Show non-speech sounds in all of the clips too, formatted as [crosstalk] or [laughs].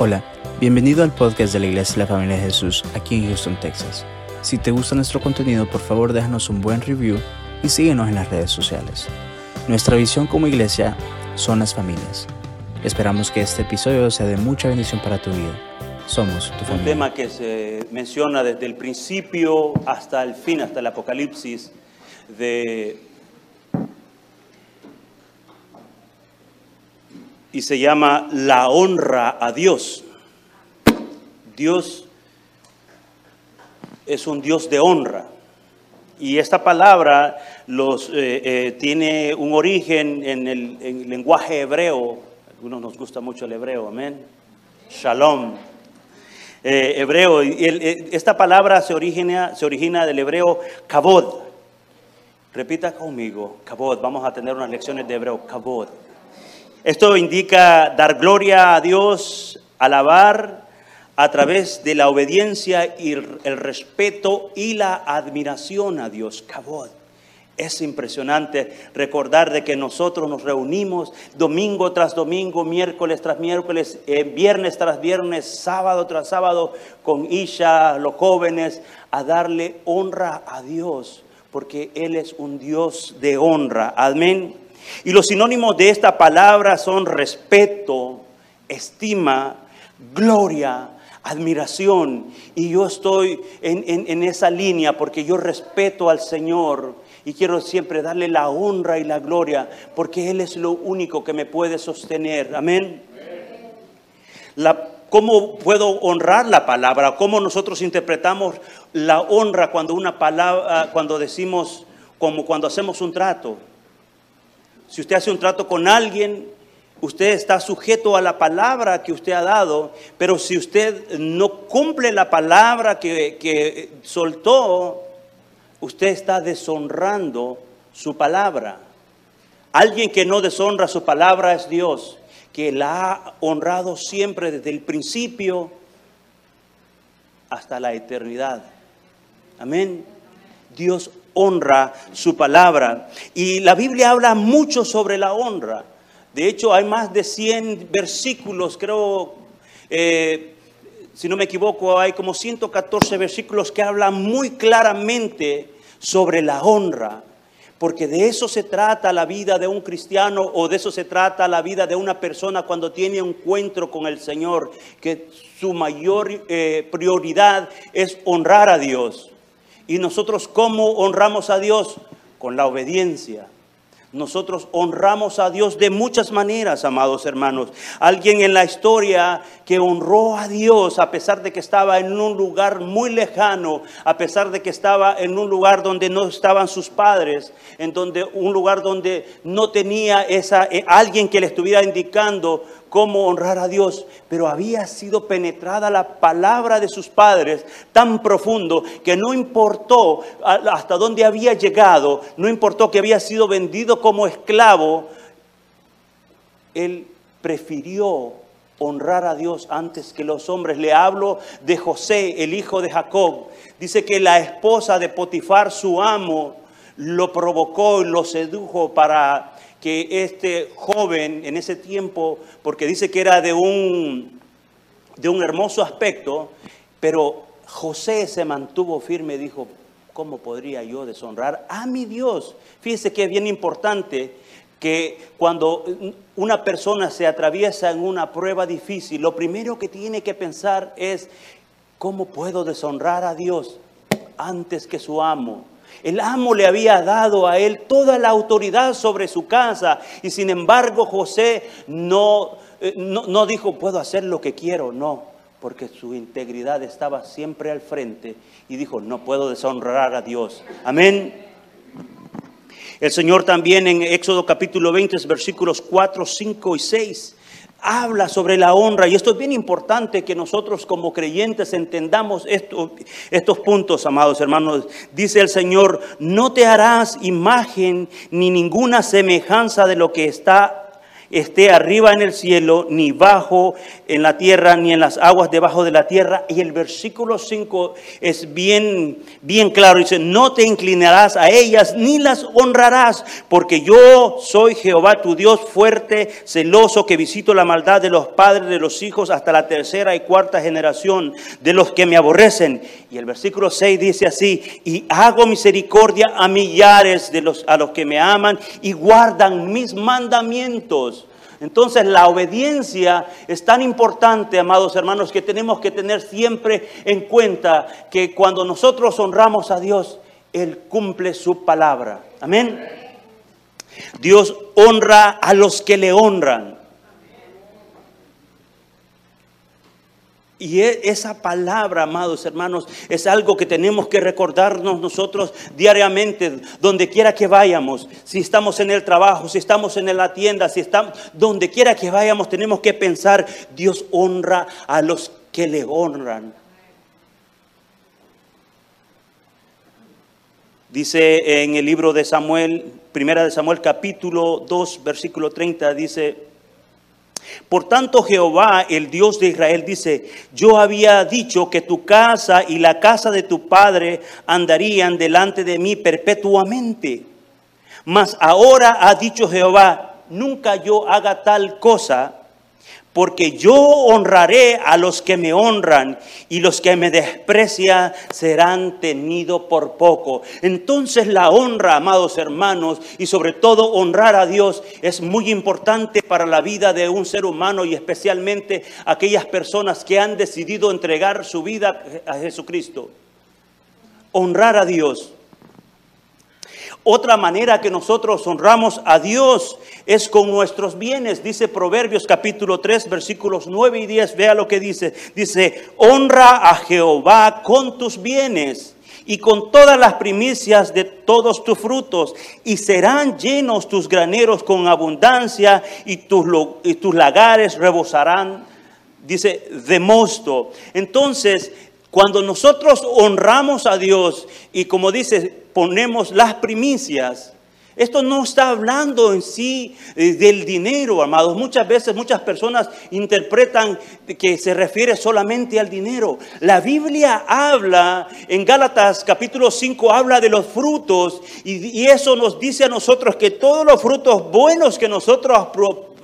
Hola, bienvenido al podcast de la Iglesia de la Familia de Jesús aquí en Houston, Texas. Si te gusta nuestro contenido, por favor déjanos un buen review y síguenos en las redes sociales. Nuestra visión como iglesia son las familias. Esperamos que este episodio sea de mucha bendición para tu vida. Somos tu Un familia. tema que se menciona desde el principio hasta el fin, hasta el Apocalipsis, de... y se llama la honra a Dios. Dios es un Dios de honra. Y esta palabra eh, eh, tiene un origen en el, en el lenguaje hebreo. A algunos nos gusta mucho el hebreo, amén. Shalom. Eh, hebreo. El- esta palabra se origina, se origina del hebreo kabod. Repita conmigo, kabod. Vamos a tener unas lecciones de hebreo, kabod. Esto indica dar gloria a Dios, alabar a través de la obediencia y el respeto y la admiración a Dios. Kabod. Es impresionante recordar de que nosotros nos reunimos domingo tras domingo, miércoles tras miércoles, eh, viernes tras viernes, sábado tras sábado, con Isha, los jóvenes, a darle honra a Dios, porque Él es un Dios de honra. Amén. Y los sinónimos de esta palabra son respeto, estima, gloria, admiración. Y yo estoy en, en- esa línea porque yo respeto al Señor y quiero siempre darle la honra y la gloria porque Él es lo único que me puede sostener. Amén. La- ¿Cómo puedo honrar la palabra? ¿Cómo nosotros interpretamos la honra cuando una palabra, cuando decimos, como cuando hacemos un trato? Si usted hace un trato con alguien, usted está sujeto a la palabra que usted ha dado, pero si usted no cumple la palabra que, que soltó, usted está deshonrando su palabra. Alguien que no deshonra su palabra es Dios, que la ha honrado siempre desde el principio hasta la eternidad. Amén. Dios honra su palabra. Y la Biblia habla mucho sobre la honra. De hecho, hay más de 100 versículos, creo, eh, si no me equivoco, hay como 114 versículos que hablan muy claramente sobre la honra. Porque de eso se trata la vida de un cristiano o de eso se trata la vida de una persona cuando tiene encuentro con el Señor, que su mayor eh, prioridad es honrar a Dios. ¿Y nosotros cómo honramos a Dios? Con la obediencia. Nosotros honramos a Dios de muchas maneras, amados hermanos. Alguien en la historia que honró a Dios a pesar de que estaba en un lugar muy lejano, a pesar de que estaba en un lugar donde no estaban sus padres, en donde un lugar donde no tenía esa eh, alguien que le estuviera indicando cómo honrar a Dios, pero había sido penetrada la palabra de sus padres tan profundo que no importó hasta dónde había llegado, no importó que había sido vendido como esclavo, él prefirió honrar a Dios antes que los hombres. Le hablo de José, el hijo de Jacob. Dice que la esposa de Potifar, su amo, lo provocó y lo sedujo para que este joven en ese tiempo, porque dice que era de un, de un hermoso aspecto, pero José se mantuvo firme y dijo, ¿cómo podría yo deshonrar a mi Dios? Fíjese que es bien importante que cuando una persona se atraviesa en una prueba difícil, lo primero que tiene que pensar es, ¿cómo puedo deshonrar a Dios antes que su amo? El amo le había dado a él toda la autoridad sobre su casa y sin embargo José no, eh, no, no dijo puedo hacer lo que quiero, no, porque su integridad estaba siempre al frente y dijo no puedo deshonrar a Dios. Amén. El Señor también en Éxodo capítulo 20, versículos 4, 5 y 6, habla sobre la honra. Y esto es bien importante que nosotros como creyentes entendamos esto- estos puntos, amados hermanos. Dice el Señor, no te harás imagen ni ninguna semejanza de lo que está esté arriba en el cielo, ni bajo en la tierra, ni en las aguas debajo de la tierra. Y el versículo 5 es bien, bien claro. Dice, no te inclinarás a ellas, ni las honrarás, porque yo soy Jehová tu Dios fuerte, celoso, que visito la maldad de los padres de los hijos hasta la tercera y cuarta generación de los que me aborrecen. Y el versículo 6 dice así, y hago misericordia a millares de los, a los que me aman y guardan mis mandamientos. Entonces la obediencia es tan importante, amados hermanos, que tenemos que tener siempre en cuenta que cuando nosotros honramos a Dios, Él cumple su palabra. Amén. Dios honra a los que le honran. Y e, esa palabra, amados hermanos, es algo que tenemos que recordarnos nosotros diariamente, donde quiera que vayamos. Si estamos en el trabajo, si estamos en la tienda, si estamos, donde quiera que vayamos, tenemos que pensar, Dios honra a los que le honran. Dice en el libro de Samuel, primera de Samuel capítulo 2, versículo 30, dice, por tanto, Jehová, el Dios de Israel, dice, yo había dicho que tu casa y la casa de tu padre andarían delante de mí perpetuamente. Mas ahora ha dicho Jehová, nunca yo haga tal cosa porque yo honraré a los que me honran y los que me desprecian serán tenidos por poco. Entonces la honra, amados hermanos, y sobre todo honrar a Dios es muy importante para la vida de un ser humano y especialmente aquellas personas que han decidido entregar su vida a Jesucristo. Honrar a Dios otra manera que nosotros honramos a Dios es con nuestros bienes. Dice Proverbios capítulo 3 versículos 9 y 10. Vea lo que dice. Dice, honra a Jehová con tus bienes y con todas las primicias de todos tus frutos, y serán llenos tus graneros con abundancia, y tus, y tus lagares rebosarán, dice, de mosto. Entonces, cuando nosotros honramos a Dios y como dice, ponemos las primicias, esto no está hablando en sí eh, del dinero, amados. Muchas veces muchas personas interpretan que se refiere solamente al dinero. La Biblia habla, en Gálatas capítulo 5, habla de los frutos y, y eso nos dice a nosotros que todos los frutos buenos que nosotros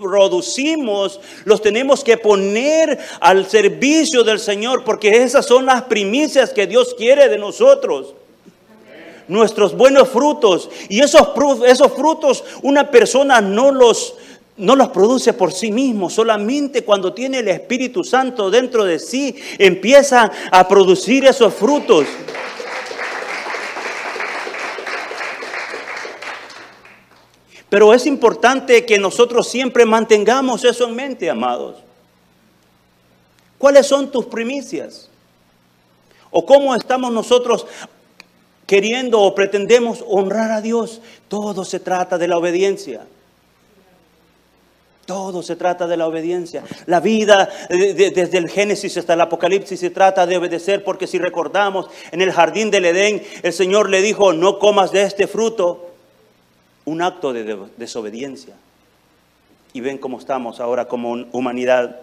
producimos los tenemos que poner al servicio del Señor porque esas son las primicias que Dios quiere de nosotros nuestros buenos frutos. Y esos, esos frutos una persona no los, no los produce por sí mismo, solamente cuando tiene el Espíritu Santo dentro de sí empieza a producir esos frutos. Pero es importante que nosotros siempre mantengamos eso en mente, amados. ¿Cuáles son tus primicias? ¿O cómo estamos nosotros queriendo o pretendemos honrar a Dios? Todo se trata de la obediencia. Todo se trata de la obediencia. La vida desde el Génesis hasta el Apocalipsis se trata de obedecer porque si recordamos en el jardín del Edén el Señor le dijo, no comas de este fruto un acto de desobediencia. Y ven cómo estamos ahora como humanidad.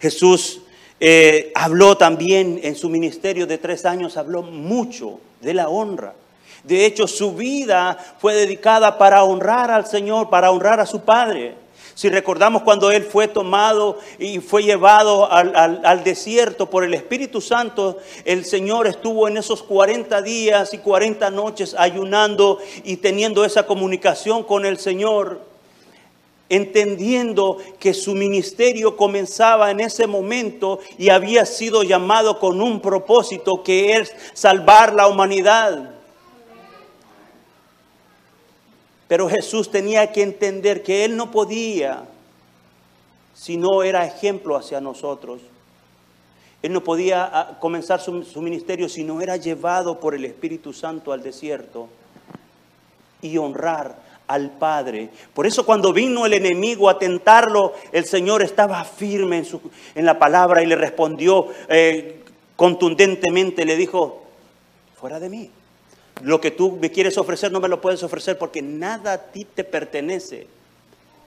Jesús eh, habló también en su ministerio de tres años, habló mucho de la honra. De hecho, su vida fue dedicada para honrar al Señor, para honrar a su Padre. Si recordamos cuando Él fue tomado y fue llevado al, desierto por el Espíritu Santo, el Señor estuvo en esos 40 días y 40 noches ayunando y teniendo esa comunicación con el Señor, entendiendo que su ministerio comenzaba en ese momento y había sido llamado con un propósito que es salvar la humanidad. Pero Jesús tenía que entender que Él no podía si no era ejemplo hacia nosotros. Él no podía ah, comenzar su, ministerio si no era llevado por el Espíritu Santo al desierto y honrar al Padre. Por eso cuando vino el enemigo a tentarlo, el Señor estaba firme en, su, en la palabra y le respondió eh, contundentemente, le dijo, fuera de mí. Lo que tú me quieres ofrecer no me lo puedes ofrecer porque nada a ti te pertenece.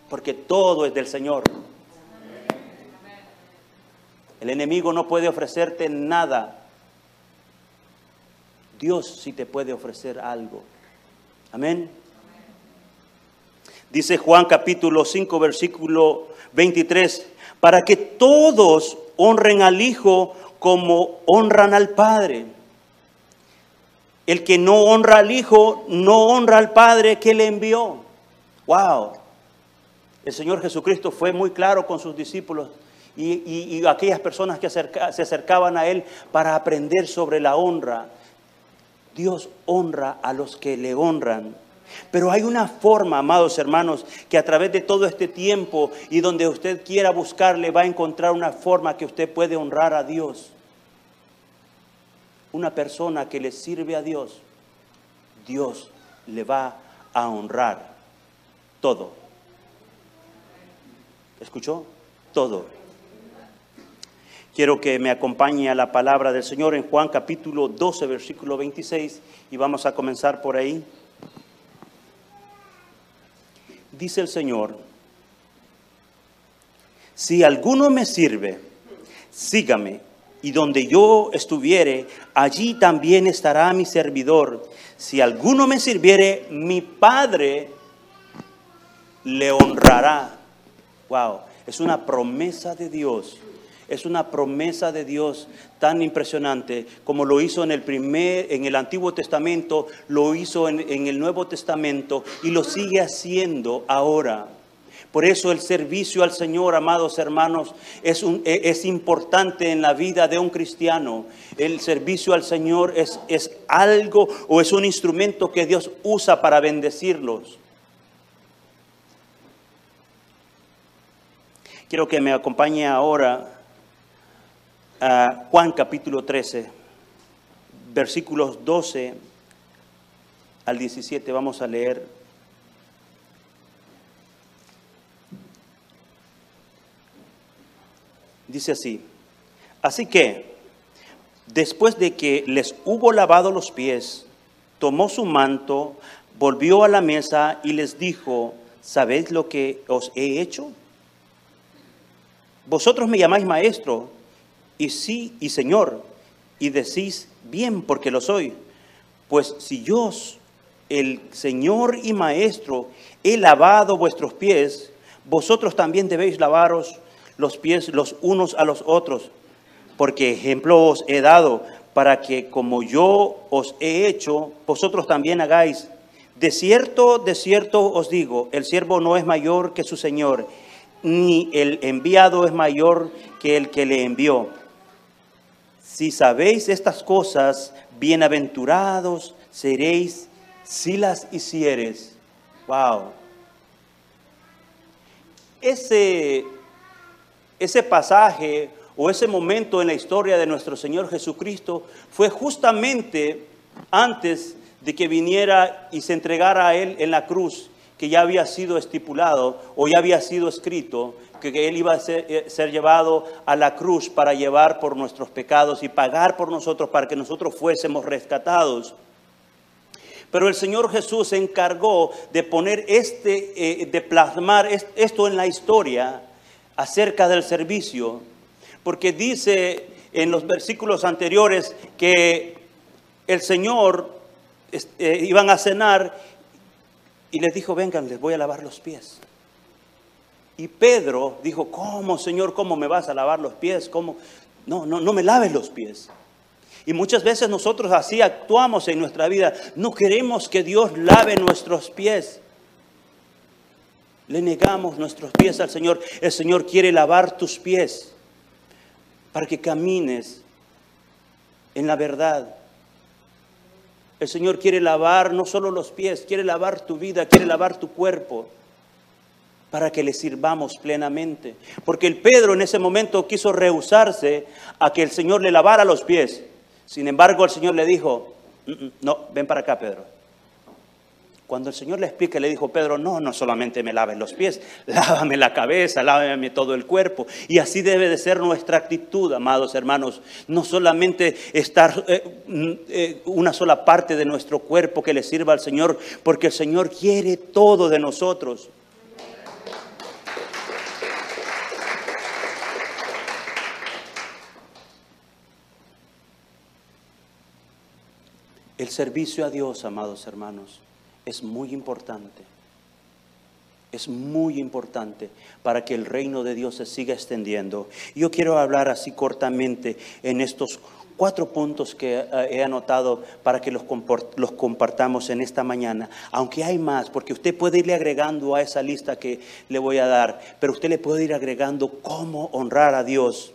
porque todo es del Señor. El enemigo no puede ofrecerte nada. Dios sí te puede ofrecer algo. Amén. Dice Juan capítulo 5, versículo 23, para que todos honren al Hijo como honran al Padre. El que no honra al Hijo, no honra al Padre que le envió. Wow. El Señor Jesucristo fue muy claro con sus discípulos y, aquellas personas que se acercaban a Él para aprender sobre la honra. Dios honra a los que le honran. Pero hay una forma, amados hermanos, que a través de todo este tiempo y donde usted quiera buscarle, va a encontrar una forma que usted puede honrar a Dios. Una persona que le sirve a Dios, Dios le va a honrar todo. ¿Escuchó? Todo. Quiero que me acompañe a la palabra del Señor en Juan capítulo 12, versículo 26, y vamos a comenzar por ahí. Dice el Señor, si alguno me sirve, sígame, y donde yo estuviere, allí también estará mi servidor. Si alguno me sirviere, mi Padre le honrará. Wow, es una promesa de Dios es una promesa de Dios tan impresionante como lo hizo en el primer, en el Antiguo Testamento, lo hizo en, en el Nuevo Testamento y lo sigue haciendo ahora. Por eso el servicio al Señor, amados hermanos, es, un, e, es, importante en la vida de un cristiano. El servicio al Señor es, es algo o es un instrumento que Dios usa para bendecirlos. Quiero que me acompañe ahora Juan capítulo 13, versículos 12 al 17, vamos a leer. Dice así, así que después de que les hubo lavado los pies, tomó su manto, volvió a la mesa y les dijo, ¿sabéis lo que os he hecho? Vosotros me llamáis maestro y sí y Señor, y decís bien porque lo soy. Pues si yo, el Señor y Maestro, he lavado vuestros pies, vosotros también debéis lavaros los pies los unos a los otros, porque ejemplo os he dado para que como yo os he hecho, vosotros también hagáis. De cierto, de cierto os digo, el siervo no es mayor que su Señor, ni el enviado es mayor que el que le envió. Si sabéis estas cosas, bienaventurados seréis si las hicieres. Wow. Ese, ese pasaje o ese momento en la historia de nuestro Señor Jesucristo fue justamente antes de que viniera y se entregara a Él en la cruz, que ya había sido estipulado o ya había sido escrito, que Él iba a eh, ser, llevado a la cruz para llevar por nuestros pecados y pagar por nosotros para que nosotros fuésemos rescatados. Pero el Señor Jesús se encargó de poner este, eh, de plasmar esto en la historia acerca del servicio, porque dice en los versículos anteriores que el Señor eh, iban a cenar y les dijo, vengan, les voy a lavar los pies. Y Pedro dijo, ¿cómo, Señor, cómo me vas a lavar los pies? ¿Cómo? No, no, no me laves los pies. Y muchas veces nosotros así actuamos en nuestra vida. No queremos que Dios lave nuestros pies. Le negamos nuestros pies al Señor. El Señor quiere lavar tus pies para que camines en la verdad. El Señor quiere lavar no solo los pies, quiere lavar tu vida, quiere lavar tu cuerpo para que le sirvamos plenamente. Porque el Pedro en ese momento quiso rehusarse a que el Señor le lavara los pies. Sin embargo, el Señor le dijo, mm, mm, no, ven para acá, Pedro. Cuando el Señor le explica, le dijo, Pedro, no, no solamente me laves los pies, [laughs] lávame la cabeza, lávame todo el cuerpo. Y así debe de ser nuestra actitud, amados hermanos. No solamente estar eh, mm, eh, una sola parte de nuestro cuerpo que le sirva al Señor, porque el Señor quiere todo de nosotros. El servicio a Dios, amados hermanos es muy importante. Es muy importante para que el reino de Dios se siga extendiendo. Yo quiero hablar así cortamente en estos cuatro puntos que eh, he anotado para que los, los, compartamos en esta mañana. Aunque hay más, porque usted puede irle agregando a esa lista que le voy a dar, pero usted le puede ir agregando cómo honrar a Dios.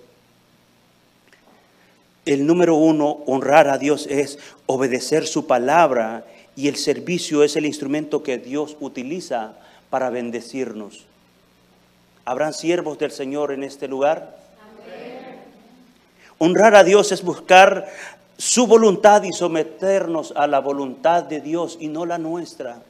El número uno, honrar a Dios es obedecer su palabra y el servicio es el instrumento que Dios utiliza para bendecirnos. ¿Habrán siervos del Señor en este lugar? Honrar a Dios es buscar su voluntad y someternos a la voluntad de Dios y no la nuestra.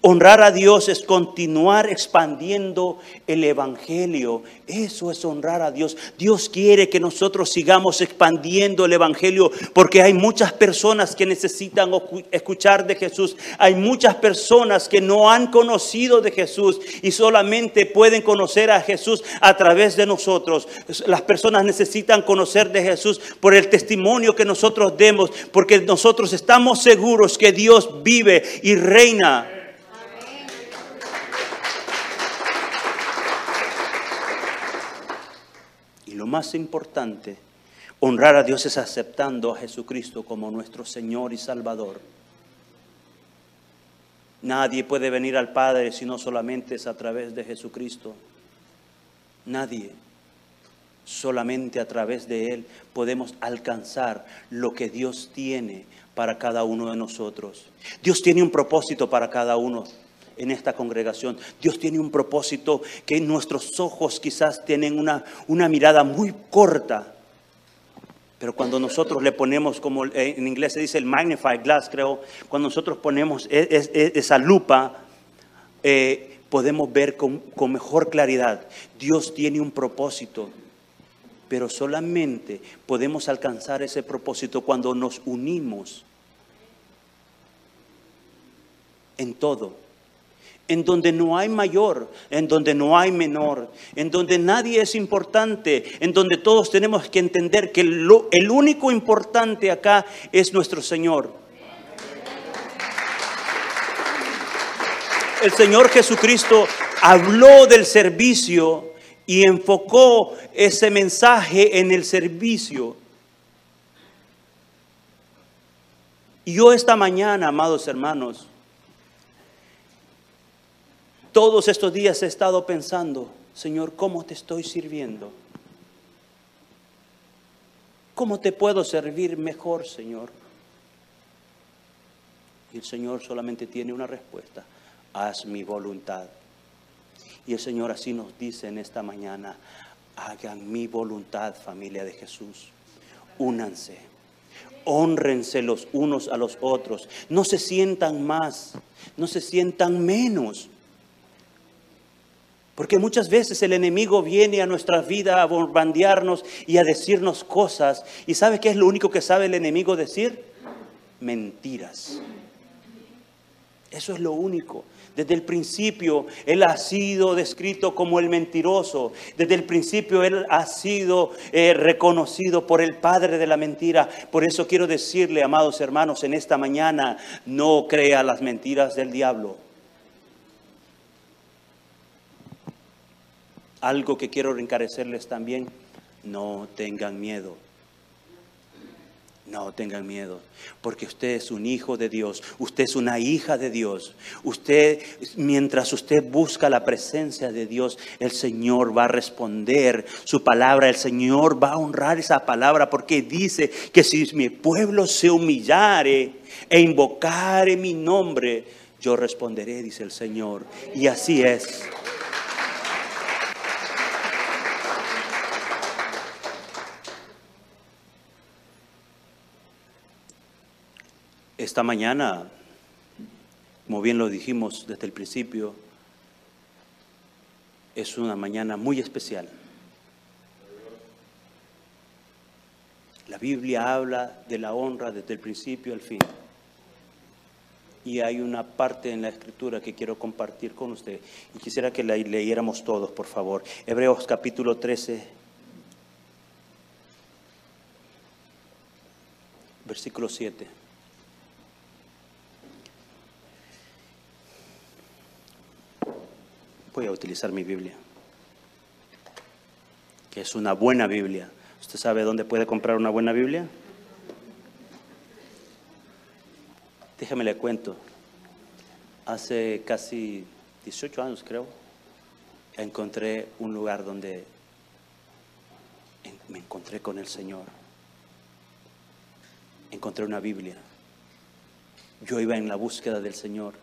Honrar a Dios es continuar expandiendo el Evangelio. Eso es honrar a Dios. Dios quiere que nosotros sigamos expandiendo el Evangelio porque hay muchas personas que necesitan escuchar de Jesús. Hay muchas personas que no han conocido de Jesús y solamente pueden conocer a Jesús a través de nosotros. Las personas necesitan conocer de Jesús por el testimonio que nosotros demos porque nosotros estamos seguros que Dios vive y reina lo más importante, honrar a Dios es aceptando a Jesucristo como nuestro Señor y Salvador. Nadie puede venir al Padre si no solamente es a través de Jesucristo. Nadie. Solamente a través de Él podemos alcanzar lo que Dios tiene para cada uno de nosotros. Dios tiene un propósito para cada uno en esta congregación. Dios tiene un propósito que nuestros ojos quizás tienen una, una mirada muy corta. Pero cuando nosotros le ponemos, como en inglés se dice el magnified glass, creo, cuando nosotros ponemos e, e, esa lupa, eh, podemos ver con, con mejor claridad. Dios tiene un propósito, pero solamente podemos alcanzar ese propósito cuando nos unimos en todo en donde no hay mayor, en donde no hay menor, en donde nadie es importante, en donde todos tenemos que entender que el único importante acá es nuestro Señor. El Señor Jesucristo habló del servicio y enfocó ese mensaje en el servicio. Y yo esta mañana, amados hermanos, todos estos días he estado pensando, Señor, ¿cómo te estoy sirviendo? ¿Cómo te puedo servir mejor, Señor? Y el Señor solamente tiene una respuesta, haz mi voluntad. Y el Señor así nos dice en esta mañana, hagan mi voluntad, familia de Jesús. Únanse, honrense los unos a los otros, no se sientan más, no se sientan menos. Porque muchas veces el enemigo viene a nuestra vida a bombardearnos y a decirnos cosas. ¿Y sabe qué es lo único que sabe el enemigo decir? Mentiras. Eso es lo único. Desde el principio Él ha sido descrito como el mentiroso. Desde el principio Él ha sido eh, reconocido por el Padre de la mentira. Por eso quiero decirle, amados hermanos, en esta mañana, no crea las mentiras del diablo. Algo que quiero encarecerles también, no tengan miedo. No tengan miedo, porque usted es un hijo de Dios, usted es una hija de Dios. Usted, mientras usted busca la presencia de Dios, el Señor va a responder su palabra, el Señor va a honrar esa palabra, porque dice que si mi pueblo se humillare e invocare mi nombre, yo responderé, dice el Señor. Y así es. Esta mañana, como bien lo dijimos desde el principio, es una mañana muy especial. La Biblia habla de la honra desde el principio al fin. Y hay una parte en la escritura que quiero compartir con usted. Y quisiera que la leyéramos todos, por favor. Hebreos capítulo 13, versículo 7. Voy a utilizar mi Biblia, que es una buena Biblia. ¿Usted sabe dónde puede comprar una buena Biblia? Déjame le cuento. Hace casi 18 años, creo, encontré un lugar donde me encontré con el Señor. Encontré una Biblia. Yo iba en la búsqueda del Señor.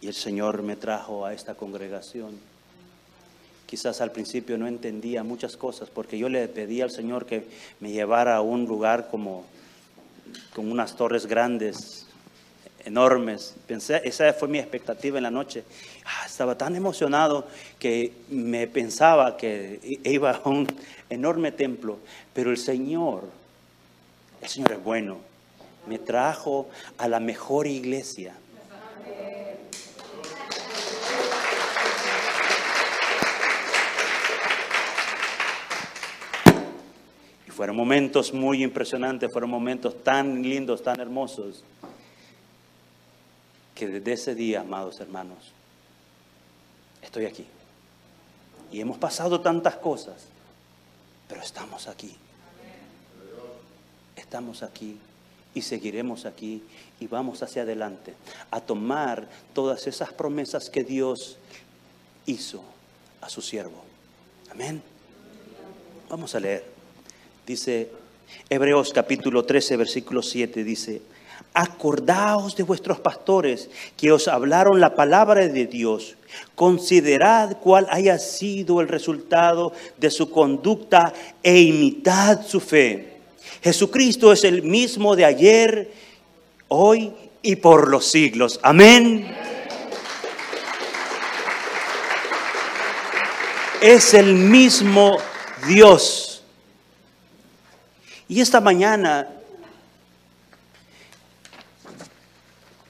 Y el Señor me trajo a esta congregación. Quizás al principio no entendía muchas cosas porque yo le pedí al Señor que me llevara a un lugar como con unas torres grandes, enormes. Pensé, esa fue mi expectativa en la noche. Ah, estaba tan emocionado que me pensaba que iba a un enorme templo, pero el Señor, el Señor es bueno, me trajo a la mejor iglesia. Fueron momentos muy impresionantes, fueron momentos tan lindos, tan hermosos que desde ese día, amados hermanos, estoy aquí. Y hemos pasado tantas cosas, pero estamos aquí. Estamos aquí y seguiremos aquí y vamos hacia adelante a tomar todas esas promesas que Dios hizo a su siervo. Amén. Vamos a leer. Dice Hebreos capítulo 13, versículo 7, dice, acordaos de vuestros pastores que os hablaron la palabra de Dios. Considerad cuál haya sido el resultado de su conducta e imitad su fe. Jesucristo es el mismo de ayer, hoy y por los siglos. Amén. Es el mismo Dios. Y esta mañana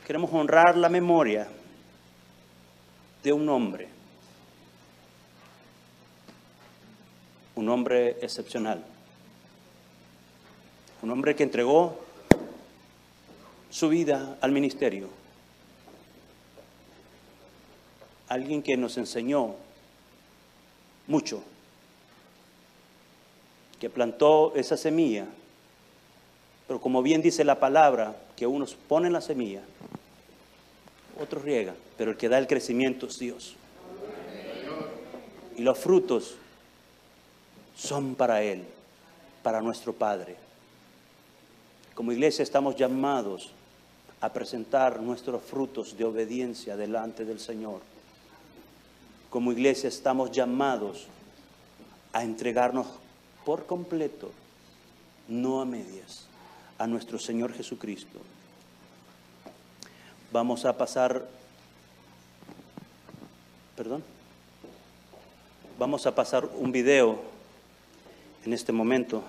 queremos honrar la memoria de un hombre, un hombre excepcional, un hombre que entregó su vida al ministerio, alguien que nos enseñó mucho, que plantó esa semilla, pero como bien dice la palabra, que unos ponen la semilla, otros riegan, pero el que da el crecimiento es Dios. Y los frutos son para Él, para nuestro Padre. Como iglesia estamos llamados a presentar nuestros frutos de obediencia delante del Señor. Como iglesia estamos llamados a entregarnos por completo, no a medias, a nuestro Señor Jesucristo. Vamos a pasar, perdón, vamos a pasar un video en este momento